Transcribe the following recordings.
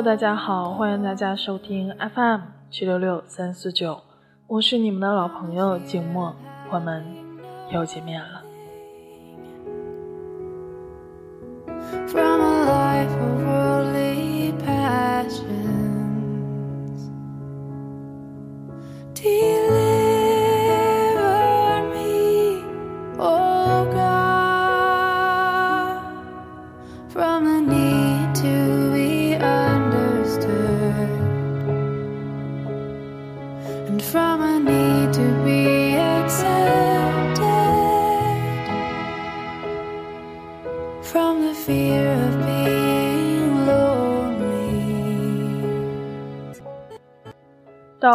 大家好，欢迎大家收听 FM 七六六三四九，我是你们的老朋友静默，我们又见面了。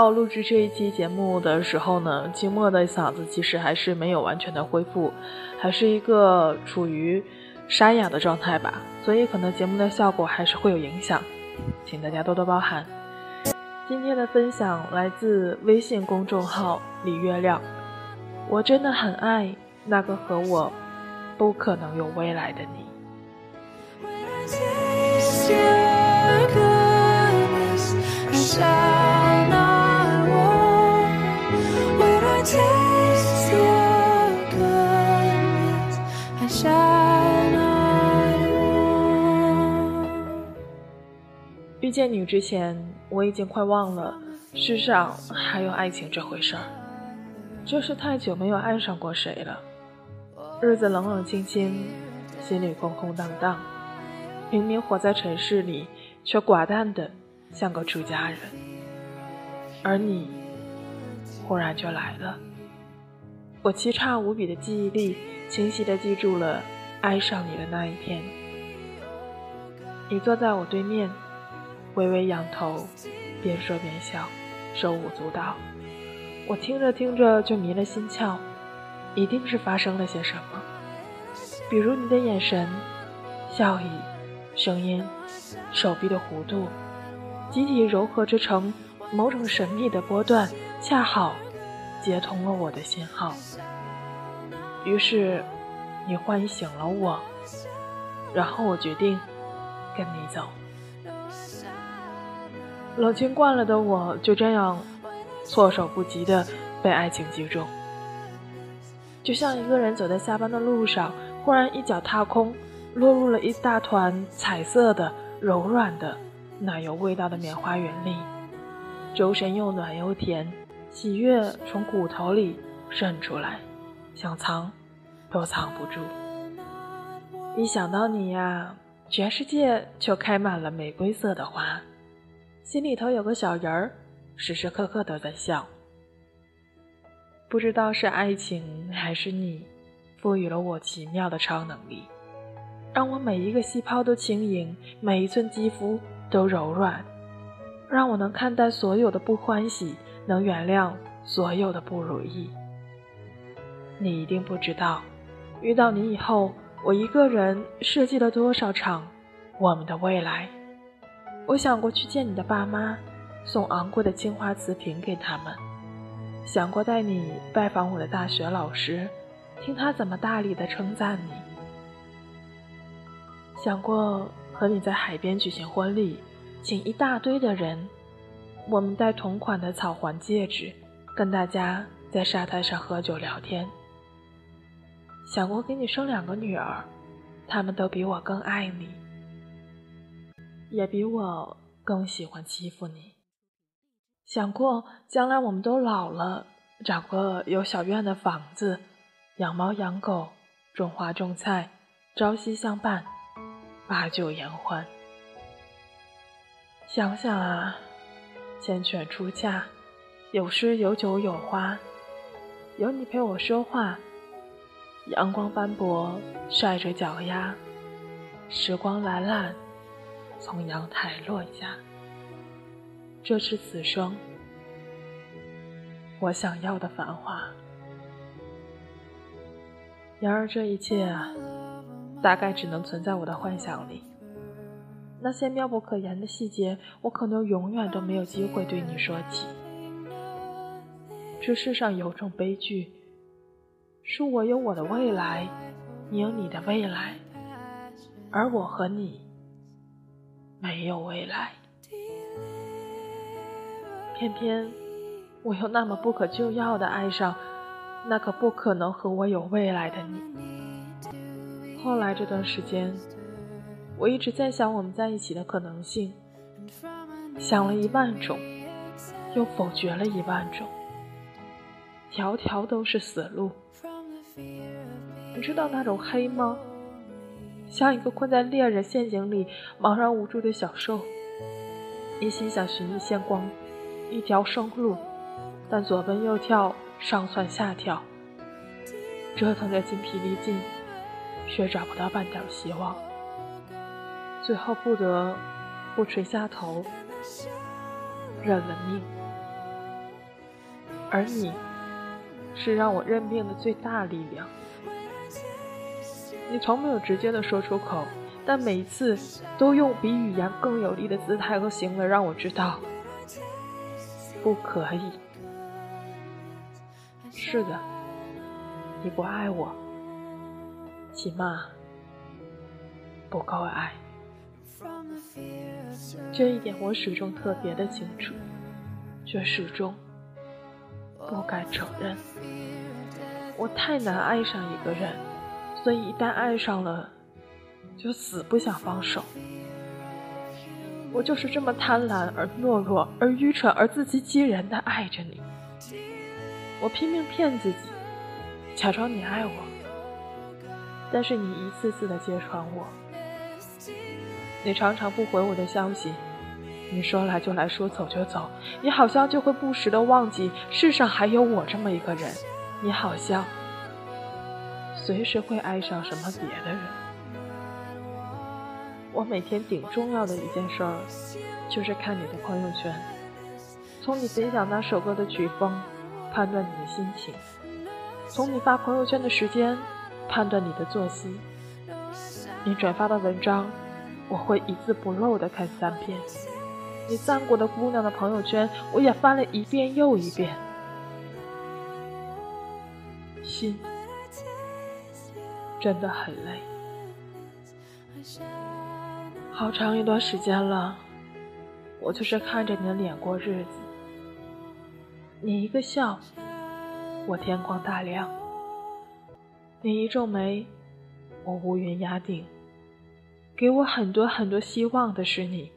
录制这一期节目的时候呢，静默的嗓子其实还是没有完全的恢复，还是一个处于沙哑的状态吧，所以可能节目的效果还是会有影响，请大家多多包涵。今天的分享来自微信公众号李月亮，我真的很爱那个和我不可能有未来的你。遇见你之前，我已经快忘了世上还有爱情这回事儿。就是太久没有爱上过谁了，日子冷冷清清，心里空空荡荡，明明活在城市里，却寡淡的像个出家人。而你，忽然就来了。我奇差无比的记忆力，清晰的记住了爱上你的那一天。你坐在我对面，微微仰头，边说边笑，手舞足蹈。我听着听着就迷了心窍，一定是发生了些什么。比如你的眼神、笑意、声音、手臂的弧度，集体柔和之成某种神秘的波段，恰好。接通了我的信号，于是你唤醒了我，然后我决定跟你走。冷清惯了的我，就这样措手不及的被爱情击中，就像一个人走在下班的路上，忽然一脚踏空，落入了一大团彩色的、柔软的、奶油味道的棉花园里，周身又暖又甜。喜悦从骨头里渗出来，想藏都藏不住。一想到你呀，全世界就开满了玫瑰色的花，心里头有个小人儿，时时刻刻都在笑。不知道是爱情还是你，赋予了我奇妙的超能力，让我每一个细胞都轻盈，每一寸肌肤都柔软，让我能看待所有的不欢喜。能原谅所有的不如意，你一定不知道，遇到你以后，我一个人设计了多少场我们的未来。我想过去见你的爸妈，送昂贵的青花瓷瓶给他们；想过带你拜访我的大学老师，听他怎么大力的称赞你；想过和你在海边举行婚礼，请一大堆的人。我们戴同款的草环戒指，跟大家在沙滩上喝酒聊天。想过给你生两个女儿，他们都比我更爱你，也比我更喜欢欺负你。想过将来我们都老了，找个有小院的房子，养猫养狗，种花种菜，朝夕相伴，把酒言欢。想想啊。牵犬出嫁，有诗有酒有花，有你陪我说话。阳光斑驳，晒着脚丫，时光懒懒，从阳台落下。这是此生我想要的繁华。然而这一切，大概只能存在我的幻想里。那些妙不可言的细节，我可能永远都没有机会对你说起。这世上有种悲剧，是我有我的未来，你有你的未来，而我和你没有未来。偏偏我又那么不可救药的爱上那个不可能和我有未来的你。后来这段时间，我一直在想我们在一起的可能性，想了一万种，又否决了一万种，条条都是死路。你知道那种黑吗？像一个困在猎人陷阱里茫然无助的小兽，一心想寻一线光，一条生路，但左奔右跳，上蹿下跳，折腾着筋疲力尽，却找不到半点希望，最后不得不垂下头，认了命。而你，是让我认命的最大力量。你从没有直接的说出口，但每一次都用比语言更有力的姿态和行为让我知道，不可以。是的，你不爱我，起码不够爱。这一点我始终特别的清楚，却始终不敢承认。我太难爱上一个人。所以，一旦爱上了，就死不想放手。我就是这么贪婪而懦弱而愚蠢而自欺欺人的爱着你。我拼命骗自己，假装你爱我，但是你一次次的揭穿我。你常常不回我的消息，你说来就来说走就走，你好像就会不时的忘记世上还有我这么一个人，你好像。随时会爱上什么别的人。我每天顶重要的一件事儿，就是看你的朋友圈，从你分享那首歌的曲风，判断你的心情；从你发朋友圈的时间，判断你的作息。你转发的文章，我会一字不漏的看三遍；你赞过的姑娘的朋友圈，我也翻了一遍又一遍。心。真的很累，好长一段时间了，我就是看着你的脸过日子。你一个笑，我天光大亮；你一皱眉，我乌云压顶。给我很多很多希望的是你，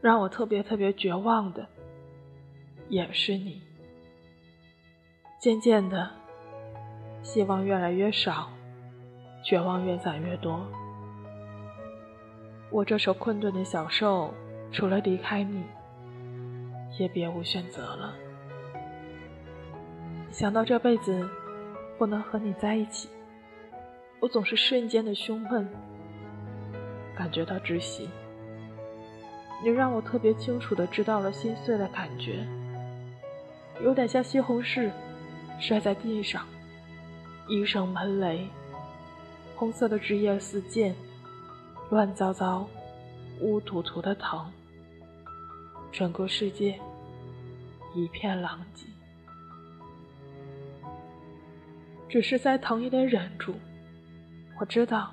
让我特别特别绝望的也是你。渐渐的，希望越来越少。绝望越攒越多，我这首困顿的小兽，除了离开你，也别无选择了。想到这辈子不能和你在一起，我总是瞬间的胸闷，感觉到窒息。你让我特别清楚的知道了心碎的感觉，有点像西红柿摔在地上，一声闷雷。红色的枝叶四溅，乱糟糟、乌突突的疼，整个世界一片狼藉。只是再疼也得忍住。我知道，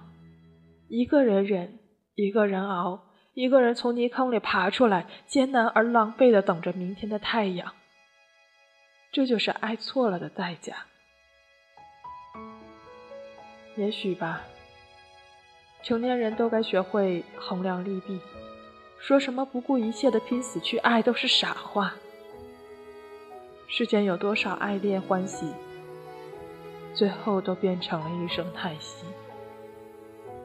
一个人忍，一个人熬，一个人从泥坑里爬出来，艰难而狼狈的等着明天的太阳。这就是爱错了的代价。也许吧，成年人都该学会衡量利弊。说什么不顾一切的拼死去爱都是傻话。世间有多少爱恋欢喜，最后都变成了一声叹息；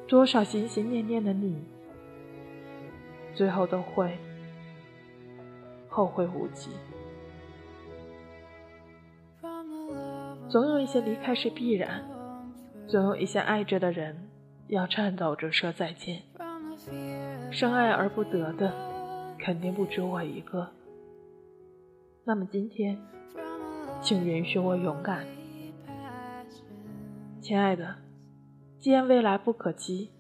多少心心念念的你，最后都会后会无期。总有一些离开是必然。总有一些爱着的人，要颤抖着说再见。深爱而不得的，肯定不止我一个。那么今天，请允许我勇敢，亲爱的。既然未来不可期，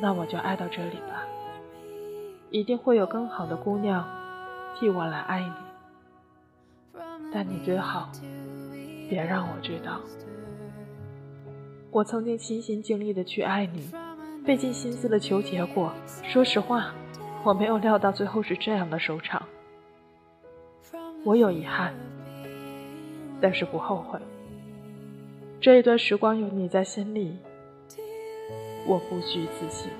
那我就爱到这里吧。一定会有更好的姑娘替我来爱你，但你最好别让我知道。我曾经倾心尽力的去爱你，费尽心思的求结果。说实话，我没有料到最后是这样的收场。我有遗憾，但是不后悔。这一段时光有你在心里，我不虚此行。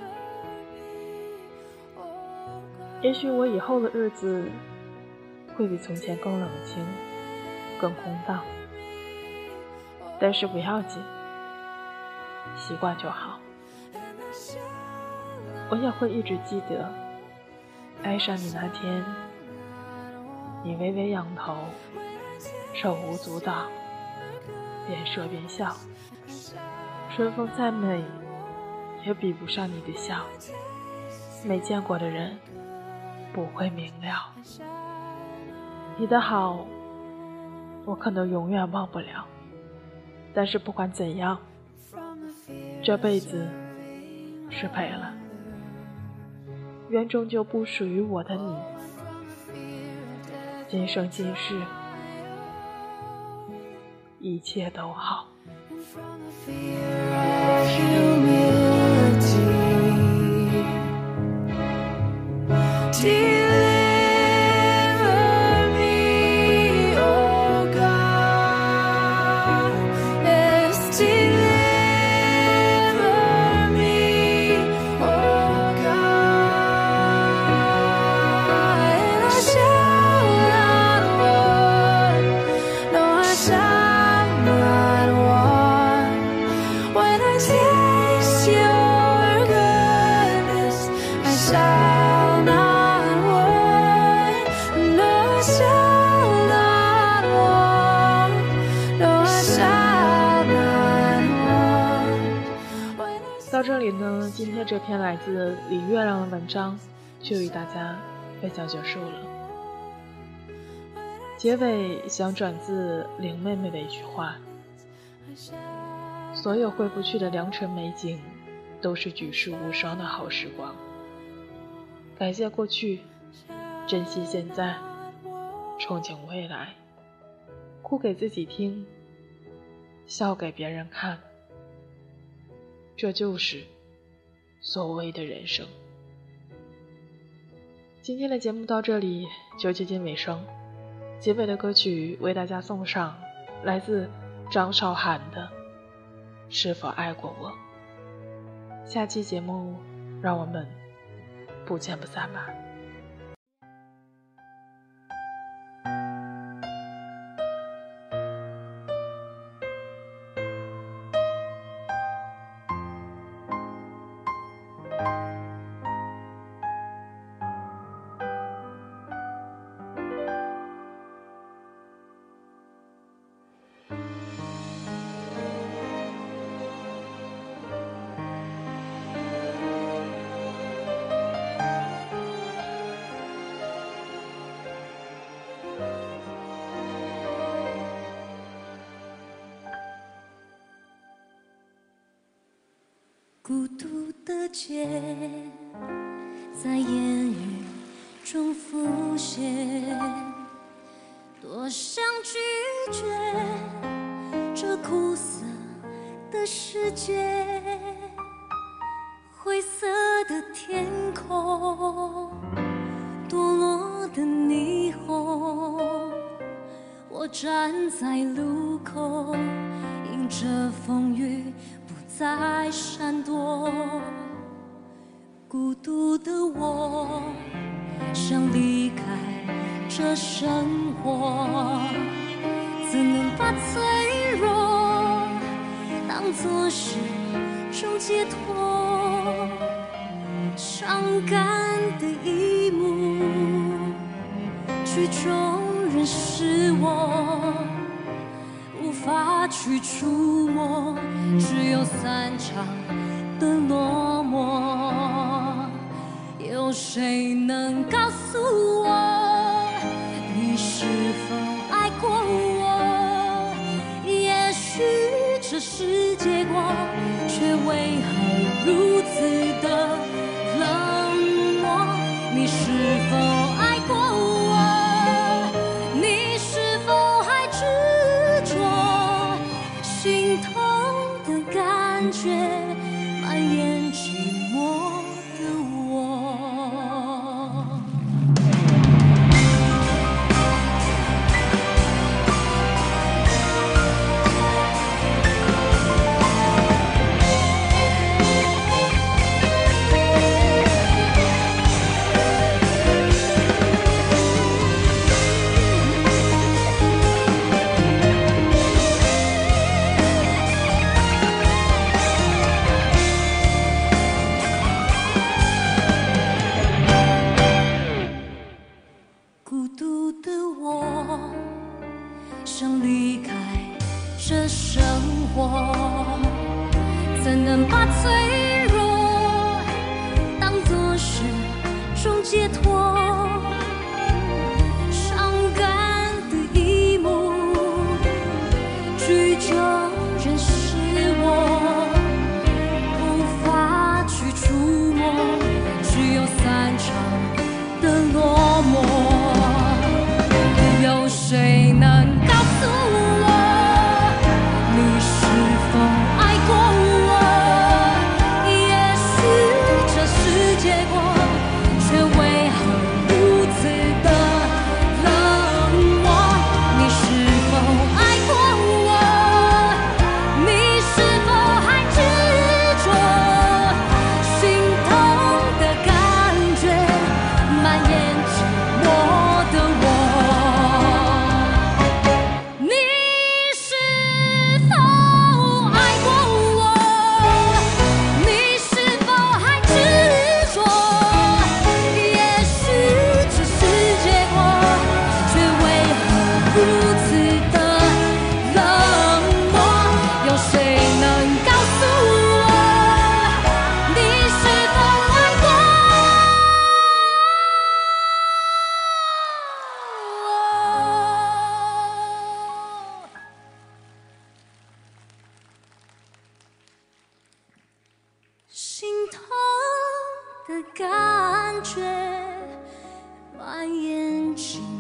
也许我以后的日子会比从前更冷清、更空荡，但是不要紧，习惯就好。我也会一直记得爱上你那天，你微微仰头，手舞足蹈，边说边笑。春风再美，也比不上你的笑。没见过的人。不会明了，你的好，我可能永远忘不了。但是不管怎样，这辈子是赔了。愿终究不属于我的你，今生今世一切都好。就与大家分享结束了。结尾想转自林妹妹的一句话：所有回不去的良辰美景，都是举世无双的好时光。感谢过去，珍惜现在，憧憬未来。哭给自己听，笑给别人看。这就是所谓的人生。今天的节目到这里就接近尾声，结尾的歌曲为大家送上来自张韶涵的《是否爱过我》。下期节目让我们不见不散吧。的街，在烟雨中浮现，多想拒绝这苦涩的世界。灰色的天空，堕落的霓虹，我站在路口，迎着风雨。在闪躲，孤独的我想离开这生活，怎能把脆弱当作是种解脱？伤感的一幕，剧中人是我。无法去触摸，只有散场的落寞。谁能告诉我，孤独的我想离开这生活怎能把脆弱当作是种解脱？换眼睛